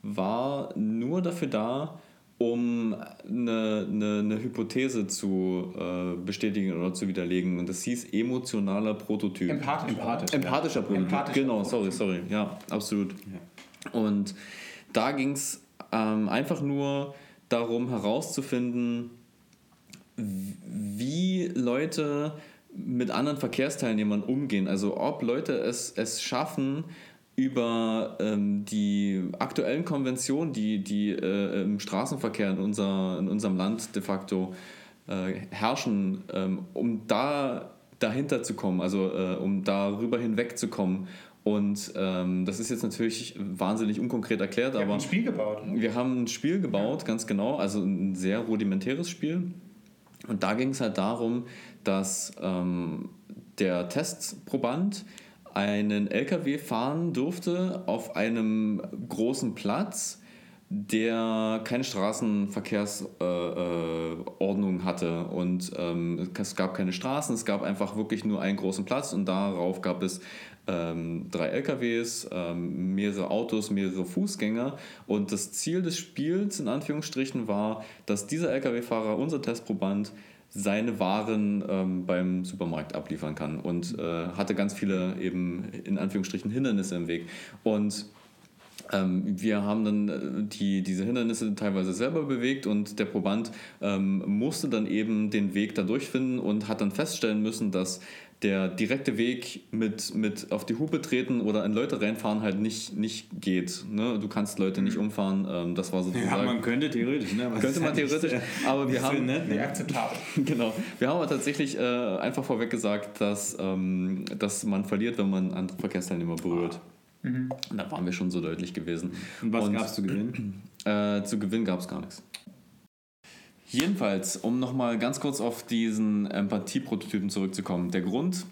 Speaker 2: war nur dafür da, um eine, eine, eine Hypothese zu äh, bestätigen oder zu widerlegen. Und das hieß emotionaler Prototyp.
Speaker 3: Empathisch, Empathisch,
Speaker 2: Empathischer ja. Prototyp. Empathischer genau, Prototyp. sorry, sorry. Ja, absolut. Ja. Und da ging es ähm, einfach nur darum herauszufinden, wie Leute mit anderen Verkehrsteilnehmern umgehen. Also ob Leute es, es schaffen, über ähm, die aktuellen Konventionen, die, die äh, im Straßenverkehr in, unser, in unserem Land de facto äh, herrschen, ähm, um da dahinter zu kommen, also äh, um darüber hinwegzukommen und ähm, das ist jetzt natürlich wahnsinnig unkonkret erklärt,
Speaker 3: wir
Speaker 2: aber.
Speaker 3: Wir haben ein Spiel gebaut.
Speaker 2: Wir haben ein Spiel gebaut, ja. ganz genau, also ein sehr rudimentäres Spiel. Und da ging es halt darum, dass ähm, der Testproband einen LKW fahren durfte auf einem großen Platz, der keine Straßenverkehrsordnung äh, hatte. Und ähm, es gab keine Straßen, es gab einfach wirklich nur einen großen Platz und darauf gab es ähm, drei LKWs, ähm, mehrere Autos, mehrere Fußgänger. Und das Ziel des Spiels in Anführungsstrichen war, dass dieser LKW-Fahrer, unser Testproband, seine Waren ähm, beim Supermarkt abliefern kann und äh, hatte ganz viele eben in Anführungsstrichen Hindernisse im Weg. Und ähm, wir haben dann äh, die, diese Hindernisse teilweise selber bewegt und der Proband ähm, musste dann eben den Weg da durchfinden und hat dann feststellen müssen, dass der direkte Weg mit, mit auf die Hupe treten oder in Leute reinfahren halt nicht, nicht geht. Ne? Du kannst Leute nicht mhm. umfahren. Ähm, das war sozusagen.
Speaker 4: Ja, man könnte theoretisch, ne?
Speaker 2: könnte man theoretisch, aber wir haben.
Speaker 3: Ne? Nee, akzeptabel. *laughs*
Speaker 2: genau. Wir haben aber tatsächlich äh, einfach vorweg gesagt, dass, ähm, dass man verliert, wenn man andere Verkehrsteilnehmer berührt. Mhm. Und da waren wir schon so deutlich gewesen.
Speaker 4: Und was gab es zu gewinnen? *clears throat*
Speaker 2: Äh, zu gewinnen gab es gar nichts. Jedenfalls, um nochmal ganz kurz auf diesen Empathie-Prototypen zurückzukommen. Der Grund,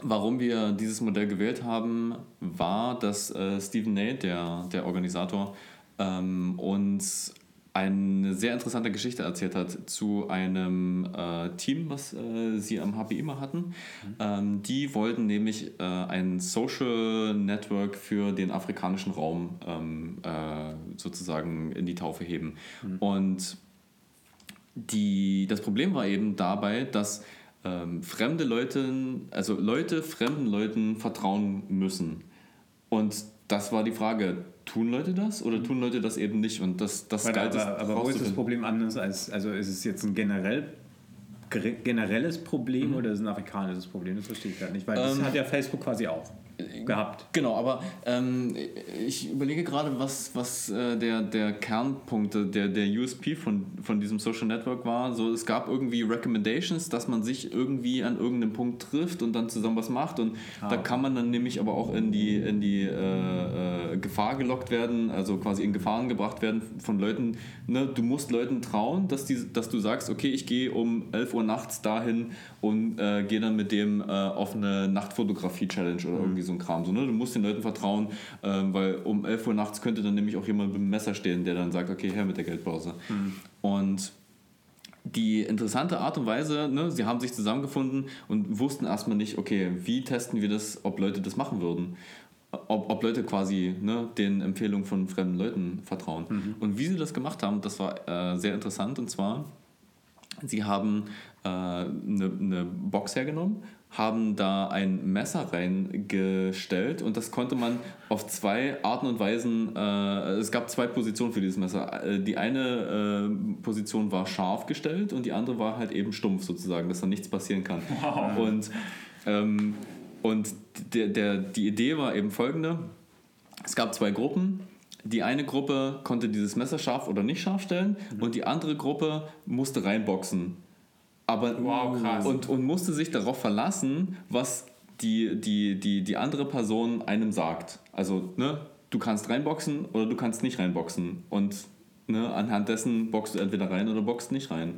Speaker 2: warum wir dieses Modell gewählt haben, war, dass äh, Stephen Nate, der, der Organisator, ähm, uns eine sehr interessante Geschichte erzählt hat zu einem äh, Team, was äh, sie am HPI mal hatten. Mhm. Ähm, die wollten nämlich äh, ein Social Network für den afrikanischen Raum ähm, äh, sozusagen in die Taufe heben. Mhm. Und die, das Problem war eben dabei, dass ähm, fremde Leute, also Leute fremden Leuten vertrauen müssen. Und das war die Frage, tun Leute das oder tun Leute das eben nicht? Und das, das
Speaker 4: aber, galt aber, aber wo ist das Problem anders als, also ist es jetzt ein generell generelles Problem mhm. oder ist es ein afrikanisches Problem? Das verstehe ich gerade nicht, weil das ähm, hat ja Facebook quasi auch gehabt.
Speaker 2: Genau, aber ähm, ich überlege gerade, was, was äh, der, der Kernpunkt, der, der USP von, von diesem Social Network war. So, es gab irgendwie Recommendations, dass man sich irgendwie an irgendeinem Punkt trifft und dann zusammen was macht. Und ah. da kann man dann nämlich aber auch in die, in die äh, äh, Gefahr gelockt werden, also quasi in Gefahren gebracht werden von Leuten. Ne? Du musst Leuten trauen, dass, die, dass du sagst, okay, ich gehe um 11 Uhr nachts dahin und äh, gehe dann mit dem äh, auf eine Nachtfotografie-Challenge oder irgendwie so ein Kram. So, ne? Du musst den Leuten vertrauen, ähm, weil um 11 Uhr nachts könnte dann nämlich auch jemand mit dem Messer stehen, der dann sagt, okay, her mit der Geldbörse. Mhm. Und die interessante Art und Weise, ne, sie haben sich zusammengefunden und wussten erstmal nicht, okay, wie testen wir das, ob Leute das machen würden. Ob, ob Leute quasi ne, den Empfehlungen von fremden Leuten vertrauen. Mhm. Und wie sie das gemacht haben, das war äh, sehr interessant. Und zwar, sie haben eine äh, ne Box hergenommen haben da ein Messer reingestellt und das konnte man auf zwei Arten und Weisen, äh, es gab zwei Positionen für dieses Messer. Äh, die eine äh, Position war scharf gestellt und die andere war halt eben stumpf sozusagen, dass da nichts passieren kann. Wow. Und, ähm, und der, der, die Idee war eben folgende, es gab zwei Gruppen, die eine Gruppe konnte dieses Messer scharf oder nicht scharf stellen und die andere Gruppe musste reinboxen aber wow, krass. Und, und musste sich darauf verlassen, was die, die, die, die andere Person einem sagt. Also, ne, du kannst reinboxen oder du kannst nicht reinboxen. Und Ne, anhand dessen boxt du entweder rein oder boxt nicht rein.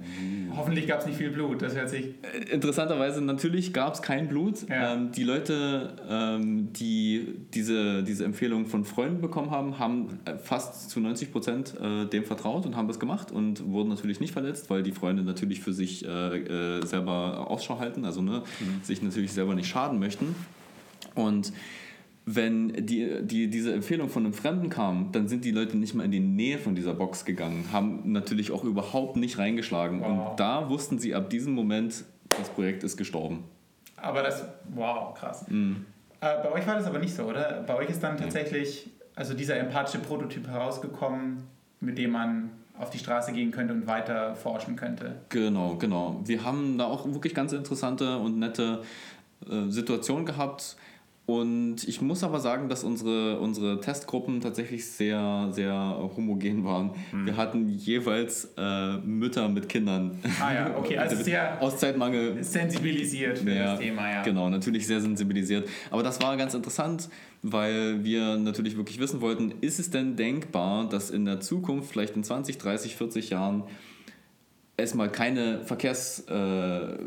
Speaker 3: Hoffentlich gab es nicht viel Blut, das hört sich.
Speaker 2: Äh, interessanterweise, natürlich gab es kein Blut. Ja. Ähm, die Leute, ähm, die diese, diese Empfehlung von Freunden bekommen haben, haben äh, fast zu 90 Prozent äh, dem vertraut und haben das gemacht und wurden natürlich nicht verletzt, weil die Freunde natürlich für sich äh, äh selber Ausschau halten, also ne, mhm. sich natürlich selber nicht schaden möchten. Und wenn die, die, diese Empfehlung von einem Fremden kam, dann sind die Leute nicht mal in die Nähe von dieser Box gegangen, haben natürlich auch überhaupt nicht reingeschlagen. Wow. Und da wussten sie ab diesem Moment, das Projekt ist gestorben.
Speaker 3: Aber das, wow, krass. Mhm. Äh, bei euch war das aber nicht so, oder? Bei euch ist dann tatsächlich also dieser empathische Prototyp herausgekommen, mit dem man auf die Straße gehen könnte und weiter forschen könnte.
Speaker 2: Genau, genau. Wir haben da auch wirklich ganz interessante und nette äh, Situationen gehabt und ich muss aber sagen, dass unsere, unsere Testgruppen tatsächlich sehr, sehr homogen waren. Mhm. Wir hatten jeweils äh, Mütter mit Kindern.
Speaker 3: Ah ja, okay, *laughs* also sehr
Speaker 2: aus Zeitmangel
Speaker 3: sensibilisiert für ja, das Thema, ja.
Speaker 2: Genau, natürlich sehr sensibilisiert. Aber das war ganz interessant, weil wir natürlich wirklich wissen wollten, ist es denn denkbar, dass in der Zukunft, vielleicht in 20, 30, 40 Jahren, es mal keine Verkehrs, äh,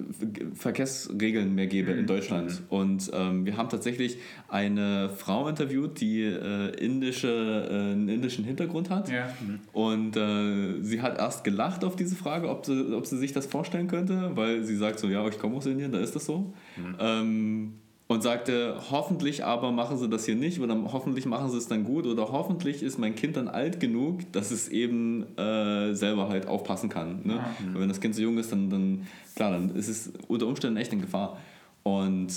Speaker 2: Verkehrsregeln mehr gäbe mhm. in Deutschland. Mhm. Und ähm, wir haben tatsächlich eine Frau interviewt, die äh, indische, äh, einen indischen Hintergrund hat. Ja. Mhm. Und äh, sie hat erst gelacht auf diese Frage, ob sie, ob sie sich das vorstellen könnte, weil sie sagt so, ja, ich komme aus Indien, da ist das so. Mhm. Ähm, und sagte, hoffentlich aber machen sie das hier nicht oder hoffentlich machen sie es dann gut oder hoffentlich ist mein Kind dann alt genug, dass es eben äh, selber halt aufpassen kann. Ne? Ja. Wenn das Kind so jung ist, dann, dann, klar, dann ist es unter Umständen echt in Gefahr. Und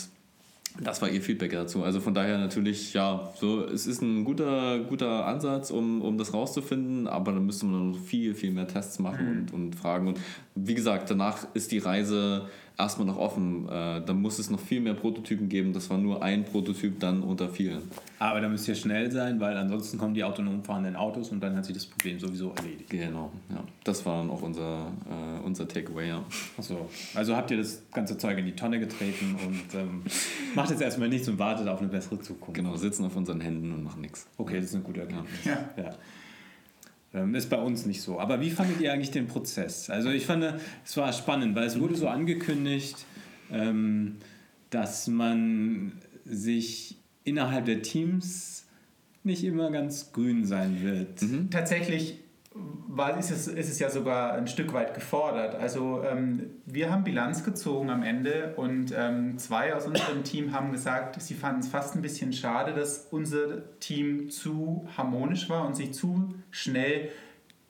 Speaker 2: das war ihr Feedback dazu. Also von daher natürlich, ja, so, es ist ein guter, guter Ansatz, um, um das rauszufinden, aber dann müsste man noch viel, viel mehr Tests machen mhm. und, und fragen. Und wie gesagt, danach ist die Reise erstmal noch offen. Äh, da muss es noch viel mehr Prototypen geben. Das war nur ein Prototyp dann unter vielen.
Speaker 4: Aber da müsst ihr schnell sein, weil ansonsten kommen die autonom fahrenden Autos und dann hat sich das Problem sowieso erledigt.
Speaker 2: Genau, ja. Das war dann auch unser, äh, unser Takeaway, ja.
Speaker 4: Achso, also habt ihr das ganze Zeug in die Tonne getreten und ähm, *laughs* macht jetzt erstmal nichts und wartet auf eine bessere Zukunft.
Speaker 2: Genau, sitzen auf unseren Händen und machen nichts.
Speaker 4: Okay, das ist eine gute Erkenntnis. Ja. ja. Ähm, ist bei uns nicht so. Aber wie fandet ihr eigentlich den Prozess? Also ich fand, es war spannend, weil es wurde so angekündigt, ähm, dass man sich innerhalb der Teams nicht immer ganz grün sein wird.
Speaker 3: Mhm. Tatsächlich war, ist, es, ist es ja sogar ein Stück weit gefordert. Also ähm, wir haben Bilanz gezogen am Ende und ähm, zwei aus unserem Team haben gesagt, sie fanden es fast ein bisschen schade, dass unser Team zu harmonisch war und sich zu schnell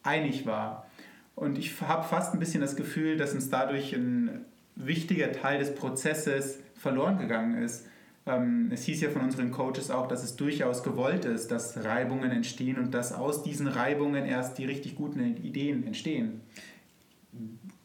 Speaker 3: einig war. Und ich habe fast ein bisschen das Gefühl, dass uns dadurch ein wichtiger Teil des Prozesses verloren gegangen ist. Ähm, es hieß ja von unseren Coaches auch, dass es durchaus gewollt ist, dass Reibungen entstehen und dass aus diesen Reibungen erst die richtig guten Ideen entstehen.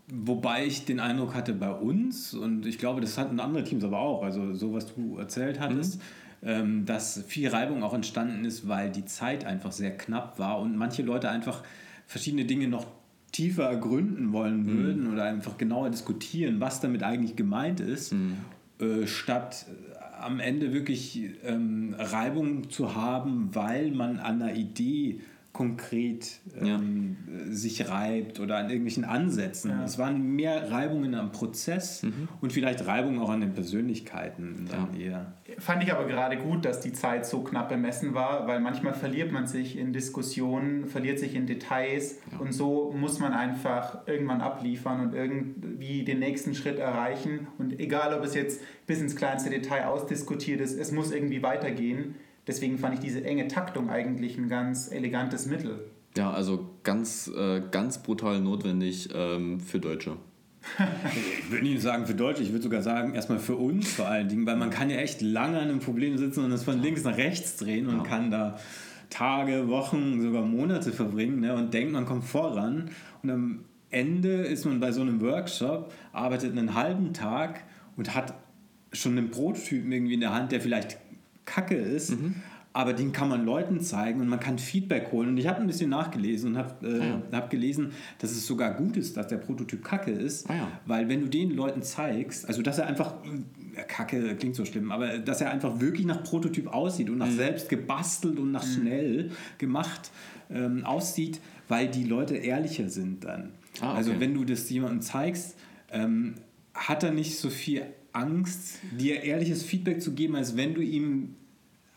Speaker 4: Wobei ich den Eindruck hatte bei uns, und ich glaube, das hatten andere Teams aber auch, also so was du erzählt hattest, mhm. ähm, dass viel Reibung auch entstanden ist, weil die Zeit einfach sehr knapp war und manche Leute einfach verschiedene Dinge noch tiefer ergründen wollen mhm. würden mhm. oder einfach genauer diskutieren, was damit eigentlich gemeint ist, mhm. äh, statt am Ende wirklich ähm, Reibung zu haben, weil man an einer Idee konkret ähm, ja. sich reibt oder an irgendwelchen Ansätzen. Ja. Es waren mehr Reibungen am Prozess mhm. und vielleicht Reibungen auch an den Persönlichkeiten dann ja. eher.
Speaker 3: Fand ich aber gerade gut, dass die Zeit so knapp bemessen war, weil manchmal verliert man sich in Diskussionen, verliert sich in Details und so muss man einfach irgendwann abliefern und irgendwie den nächsten Schritt erreichen. Und egal, ob es jetzt bis ins kleinste Detail ausdiskutiert ist, es muss irgendwie weitergehen. Deswegen fand ich diese enge Taktung eigentlich ein ganz elegantes Mittel.
Speaker 2: Ja, also ganz, äh, ganz brutal notwendig ähm, für Deutsche.
Speaker 4: ich würde nicht sagen für Deutsche, ich würde sogar sagen, erstmal für uns vor allen Dingen, weil man kann ja echt lange an einem Problem sitzen und es von links nach rechts drehen und ja. kann da Tage, Wochen, sogar Monate verbringen ne, und denkt, man kommt voran. Und am Ende ist man bei so einem Workshop, arbeitet einen halben Tag und hat schon einen Prototypen irgendwie in der Hand, der vielleicht kacke ist. Mhm. Aber den kann man Leuten zeigen und man kann Feedback holen. Und ich habe ein bisschen nachgelesen und habe äh, ah, ja. hab gelesen, dass es sogar gut ist, dass der Prototyp kacke ist. Ah, ja. Weil wenn du den Leuten zeigst, also dass er einfach, kacke klingt so schlimm, aber dass er einfach wirklich nach Prototyp aussieht und nach mhm. selbst gebastelt und nach mhm. schnell gemacht ähm, aussieht, weil die Leute ehrlicher sind dann. Ah, also okay. Also wenn du das jemandem zeigst, ähm, hat er nicht so viel Angst, dir ehrliches Feedback zu geben, als wenn du ihm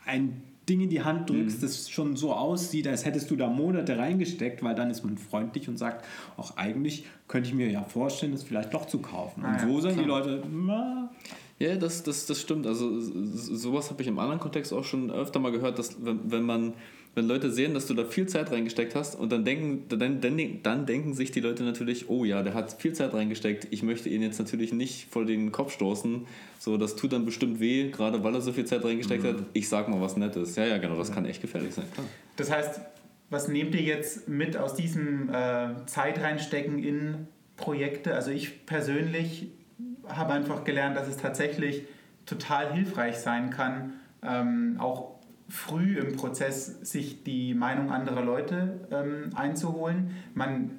Speaker 4: ein Ding in die Hand drückst, mhm. das schon so aussieht, als hättest du da Monate reingesteckt, weil dann ist man freundlich und sagt, auch eigentlich könnte ich mir ja vorstellen, das vielleicht doch zu kaufen. Und ah, so ja, sind die Leute,
Speaker 2: na, ja, das, das, das stimmt. Also sowas habe ich im anderen Kontext auch schon öfter mal gehört, dass wenn, wenn man wenn Leute sehen, dass du da viel Zeit reingesteckt hast und dann denken, dann, dann, dann denken sich die Leute natürlich, oh ja, der hat viel Zeit reingesteckt, ich möchte ihn jetzt natürlich nicht vor den Kopf stoßen. So, das tut dann bestimmt weh, gerade weil er so viel Zeit reingesteckt mhm. hat. Ich sag mal was Nettes. Ja, ja, genau, das kann echt gefährlich sein. Klar.
Speaker 3: Das heißt, was nehmt ihr jetzt mit aus diesem äh, Zeit reinstecken in Projekte? Also ich persönlich habe einfach gelernt, dass es tatsächlich total hilfreich sein kann, ähm, auch früh im Prozess sich die Meinung anderer Leute ähm, einzuholen. Man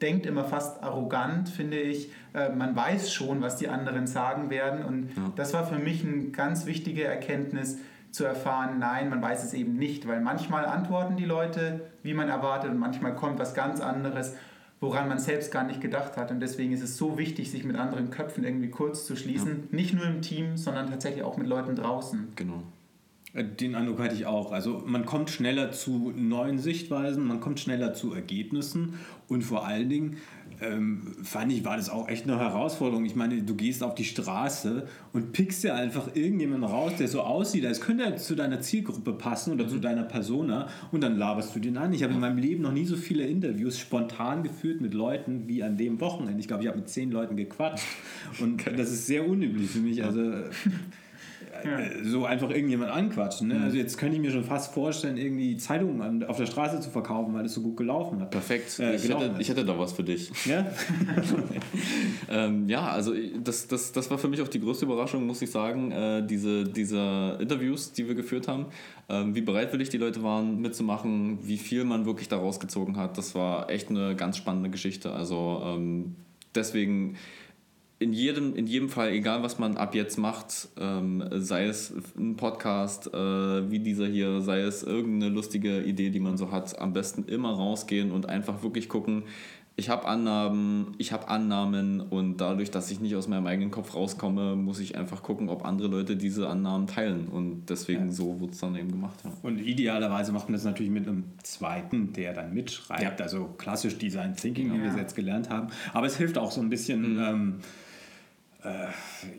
Speaker 3: denkt immer fast arrogant, finde ich. Äh, man weiß schon, was die anderen sagen werden. Und ja. das war für mich eine ganz wichtige Erkenntnis, zu erfahren, nein, man weiß es eben nicht, weil manchmal antworten die Leute, wie man erwartet, und manchmal kommt was ganz anderes, woran man selbst gar nicht gedacht hat. Und deswegen ist es so wichtig, sich mit anderen Köpfen irgendwie kurz zu schließen. Ja. Nicht nur im Team, sondern tatsächlich auch mit Leuten draußen.
Speaker 2: Genau.
Speaker 4: Äh, den Eindruck hatte ich auch. Also man kommt schneller zu neuen Sichtweisen, man kommt schneller zu Ergebnissen und vor allen Dingen ähm, fand ich, war das auch echt eine Herausforderung. Ich meine, du gehst auf die Straße und pickst dir einfach irgendjemanden raus, der so aussieht, als könnte er zu deiner Zielgruppe passen oder zu mhm. deiner Persona und dann laberst du den an. Ich habe in meinem Leben noch nie so viele Interviews spontan geführt mit Leuten wie an dem Wochenende. Ich glaube, ich habe mit zehn Leuten gequatscht und das ist sehr unüblich für mich. Also *laughs* ja. Äh, so einfach irgendjemand anquatschen. Ne? Mhm. Also jetzt könnte ich mir schon fast vorstellen, irgendwie Zeitungen auf der Straße zu verkaufen, weil es so gut gelaufen hat.
Speaker 2: Perfekt. Äh, ich, hätte, ich, hätte, da was für dich. Ja, *laughs* ähm, ja also das, das, das war für mich auch die größte Überraschung, muss ich sagen, äh, diese, diese Interviews, die wir geführt haben. Ähm, wie bereitwillig die Leute waren, mitzumachen, wie viel man wirklich daraus gezogen hat. Das war echt eine ganz spannende Geschichte. Also ähm, deswegen in jedem, in jedem Fall, egal was man ab jetzt macht, ähm, sei es ein Podcast äh, wie dieser hier, sei es irgendeine lustige Idee, die man so hat, am besten immer rausgehen und einfach wirklich gucken, ich habe Annahmen, ich habe Annahmen und dadurch, dass ich nicht aus meinem eigenen Kopf rauskomme, muss ich einfach gucken, ob andere Leute diese Annahmen teilen und deswegen ja. so wird es dann eben gemacht. Ja.
Speaker 4: Und idealerweise macht man das natürlich mit einem zweiten, der dann mitschreibt, ja. also klassisch Design Thinking, wie wir es jetzt gelernt haben. Aber es hilft auch so ein bisschen... Mhm. Ähm, äh,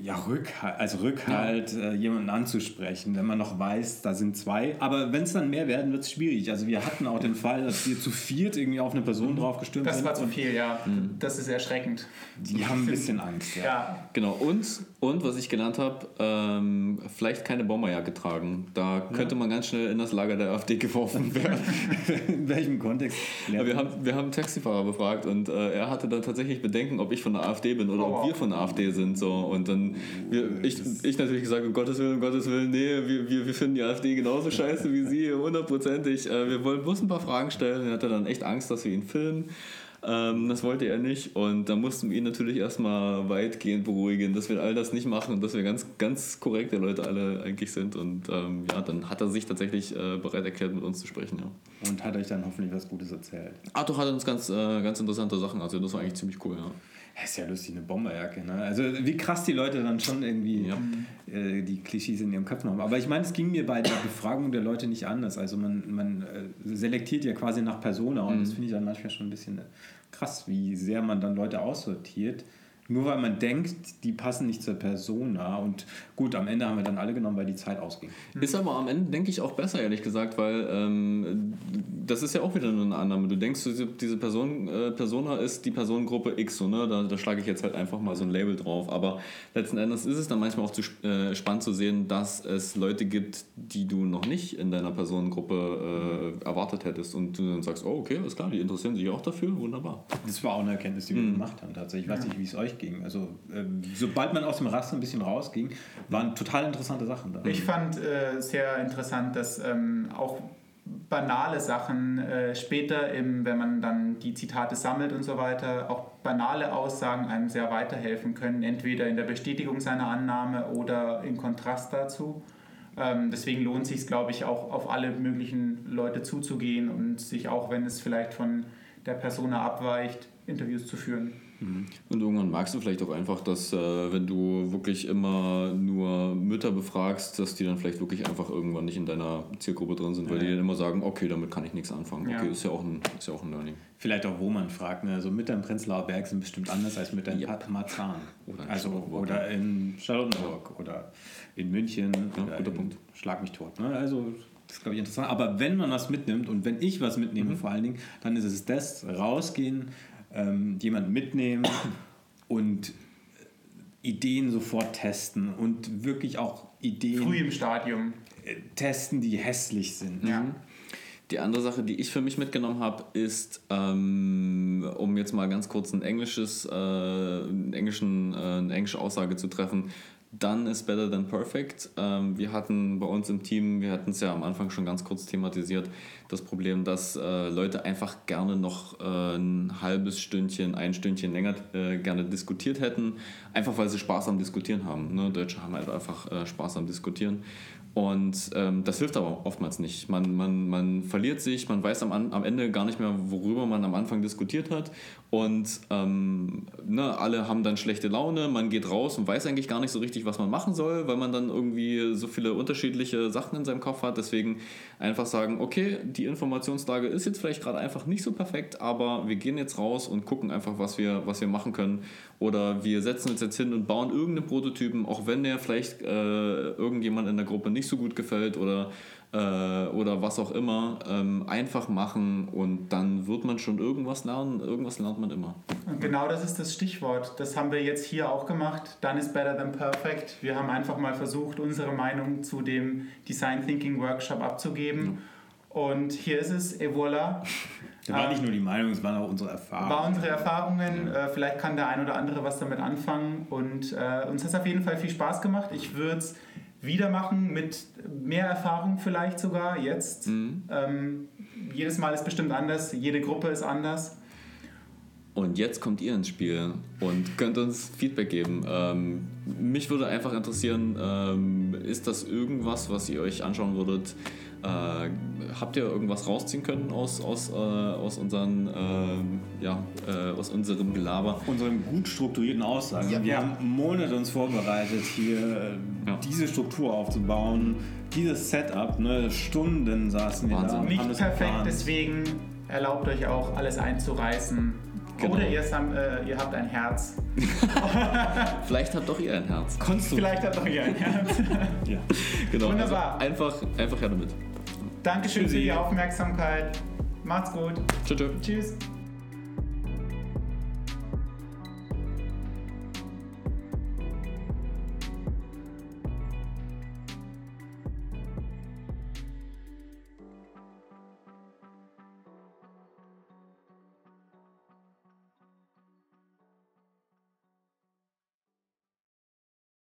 Speaker 4: ja, Rückhalt, also Rückhalt, ja. äh, jemanden anzusprechen, wenn man noch weiß, da sind zwei. Aber wenn es dann mehr werden, wird es schwierig. Also wir hatten auch den Fall, dass wir zu viert irgendwie auf eine Person mhm. draufgestürmt
Speaker 3: sind. Das war zu viel, ja. Mhm. Das ist erschreckend.
Speaker 4: Die haben ein bisschen Angst, ja. ja.
Speaker 2: Genau, und, und was ich gelernt habe, ähm, vielleicht keine Bomberjacke tragen. Da könnte ja. man ganz schnell in das Lager der AfD geworfen werden. *laughs*
Speaker 4: in welchem Kontext?
Speaker 2: Wir haben, wir haben einen Taxifahrer befragt und äh, er hatte dann tatsächlich Bedenken, ob ich von der AfD bin oder oh, ob wir von der AfD sind und so. Und dann, wir, ich, ich natürlich gesagt, um Gottes Willen, um Gottes Willen, nee, wir, wir, wir finden die AfD genauso scheiße wie Sie, hundertprozentig. Äh, wir wollen bloß ein paar Fragen stellen. Er hatte dann echt Angst, dass wir ihn filmen. Ähm, das wollte er nicht und da mussten wir ihn natürlich erstmal weitgehend beruhigen, dass wir all das nicht machen und dass wir ganz, ganz korrekte Leute alle eigentlich sind. Und ähm, ja, dann hat er sich tatsächlich äh, bereit erklärt, mit uns zu sprechen. Ja.
Speaker 4: Und hat euch dann hoffentlich was Gutes erzählt.
Speaker 2: Arthur hat uns ganz, äh, ganz interessante Sachen, also das war eigentlich ziemlich cool. Ja.
Speaker 4: Ist ja lustig, eine Bomberjacke. Ne? Also wie krass die Leute dann schon irgendwie
Speaker 2: Ja.
Speaker 4: äh, die Klischees in ihren Köpfen haben. Aber ich meine, es ging mir bei der Befragung der Leute nicht anders. Also man, man äh, selektiert ja quasi nach Persona und das finde ich dann manchmal schon ein bisschen äh, krass, wie sehr man dann Leute aussortiert. Nur weil man denkt, die passen nicht zur Persona. Und gut, am Ende haben wir dann alle genommen, weil die Zeit ausging.
Speaker 2: Ist aber am Ende, denke ich, auch besser, ehrlich gesagt, weil ähm, das ist ja auch wieder nur eine Annahme. Du denkst, diese, Person, äh, Persona ist die Personengruppe X, so, ne? da, da schlage ich jetzt halt einfach mal so ein Label drauf. Aber letzten Endes ist es dann manchmal auch zu, äh, spannend zu sehen, dass es Leute gibt, die du noch nicht in deiner Personengruppe äh, erwartet hättest. Und du dann sagst, oh, okay, alles klar, die interessieren sich auch dafür, wunderbar.
Speaker 4: Das war auch eine Erkenntnis, die wir gemacht haben tatsächlich. Ich weiß nicht, wie es euch ging. Also ähm, sobald man aus dem Raster ein bisschen rausging, waren total interessante Sachen da.
Speaker 3: Ich fand äh, sehr interessant, dass ähm, auch banale Sachen äh, später, im, wenn man dann die Zitate sammelt und so weiter, auch banale Aussagen einem sehr weiterhelfen können, entweder in der Bestätigung seiner Annahme oder im Kontrast dazu. Ähm, deswegen lohnt es sich, glaube ich, auch auf alle möglichen Leute zuzugehen und sich auch, wenn es vielleicht von der Persona abweicht, Interviews zu führen.
Speaker 2: Und irgendwann magst du vielleicht auch einfach, dass äh, wenn du wirklich immer nur Mütter befragst, dass die dann vielleicht wirklich einfach irgendwann nicht in deiner Zielgruppe drin sind, weil die dann immer sagen, okay, damit kann ich nichts anfangen.
Speaker 3: Ja.
Speaker 2: Okay, ist ja auch ein, ist ja auch ein Learning.
Speaker 4: Vielleicht auch, wo man fragt. Ne? Also Mütter im Prenzlauer Berg sind bestimmt anders als Mütter in
Speaker 2: Ja.
Speaker 4: Marzahn.
Speaker 2: Oder in
Speaker 4: also, oder in Charlottenburg oder in München.
Speaker 2: Ja,
Speaker 4: oder
Speaker 2: guter
Speaker 4: in
Speaker 2: Punkt.
Speaker 4: Schlag mich tot. Ne? Also, das ist, glaube ich, interessant. Aber wenn man was mitnimmt und wenn ich was mitnehme
Speaker 2: Mhm.
Speaker 4: vor allen Dingen, dann ist es das, rausgehen, ähm, jemanden mitnehmen und Ideen sofort testen und wirklich auch Ideen
Speaker 3: Früh im Stadium.
Speaker 4: äh, testen, die hässlich sind.
Speaker 3: Ja.
Speaker 2: Die andere Sache, die ich für mich mitgenommen habe, ist, ähm, um jetzt mal ganz kurz ein englisches, äh, einen englischen, äh, eine englische Aussage zu treffen, Done is better than perfect. Ähm, wir hatten bei uns im Team, wir hatten es ja am Anfang schon ganz kurz thematisiert, das Problem, dass äh, Leute einfach gerne noch äh, ein halbes Stündchen, ein Stündchen länger äh, gerne diskutiert hätten, einfach weil sie Spaß am Diskutieren haben. Ne? Deutsche haben halt einfach äh, Spaß am Diskutieren. Und ähm, das hilft aber oftmals nicht. Man, man, man verliert sich, man weiß am, am Ende gar nicht mehr, worüber man am Anfang diskutiert hat. Und ähm, ne, alle haben dann schlechte Laune, man geht raus und weiß eigentlich gar nicht so richtig, was man machen soll, weil man dann irgendwie so viele unterschiedliche Sachen in seinem Kopf hat. Deswegen einfach sagen, okay, die Informationslage ist jetzt vielleicht gerade einfach nicht so perfekt, aber wir gehen jetzt raus und gucken einfach, was wir, was wir machen können. Oder wir setzen uns jetzt hin und bauen irgendeinen Prototypen, auch wenn der vielleicht äh, irgendjemand in der Gruppe nicht so gut gefällt oder, äh, oder was auch immer. Ähm, einfach machen und dann wird man schon irgendwas lernen. Irgendwas lernt man immer.
Speaker 3: Und genau das ist das Stichwort. Das haben wir jetzt hier auch gemacht. Done is better than perfect. Wir haben einfach mal versucht, unsere Meinung zu dem Design Thinking Workshop abzugeben. Und hier ist es, et voilà.
Speaker 4: Das war
Speaker 3: Ähm,
Speaker 4: nicht nur die Meinung, es waren auch unsere Erfahrungen.
Speaker 3: war unsere Erfahrungen. Äh, vielleicht kann der ein oder andere was damit anfangen. Und äh, uns hat es auf jeden Fall viel Spaß gemacht. Ich würde es wieder machen mit mehr Erfahrung vielleicht sogar jetzt. Ähm, jedes Mal ist bestimmt anders. Jede Gruppe ist anders.
Speaker 2: Und jetzt kommt ihr ins Spiel und könnt uns Feedback geben. Ähm, mich würde einfach interessieren, ähm, ist das irgendwas, was ihr euch anschauen würdet? Äh, habt ihr irgendwas rausziehen können aus, aus, äh, aus, unseren, ähm, ja, äh, aus unserem Gelaber?
Speaker 4: unseren gut strukturierten Aussagen.
Speaker 3: Ja.
Speaker 4: wir
Speaker 3: Ja.
Speaker 4: haben Monate uns vorbereitet, hier äh,
Speaker 2: Ja.
Speaker 4: diese Struktur aufzubauen, dieses Setup. Ne? Stunden saßen wir
Speaker 2: Wahnsinn.
Speaker 4: da. und
Speaker 3: Nicht
Speaker 4: haben das
Speaker 3: perfekt,
Speaker 4: geplant.
Speaker 3: deswegen erlaubt euch auch alles einzureißen.
Speaker 2: Genau.
Speaker 3: Oder ihr, äh, ihr habt ein Herz. *laughs*
Speaker 2: Vielleicht habt doch ihr ein Herz.
Speaker 4: Konstruktiv.
Speaker 3: Vielleicht habt auch ihr ein Herz. *laughs*
Speaker 4: Ja.
Speaker 2: Genau,
Speaker 3: Wunderbar.
Speaker 2: Also einfach, einfach her damit.
Speaker 3: Dankeschön für
Speaker 4: Tschüssi.
Speaker 3: die Aufmerksamkeit. Macht's gut.
Speaker 2: Tschüss.
Speaker 3: Tschüss.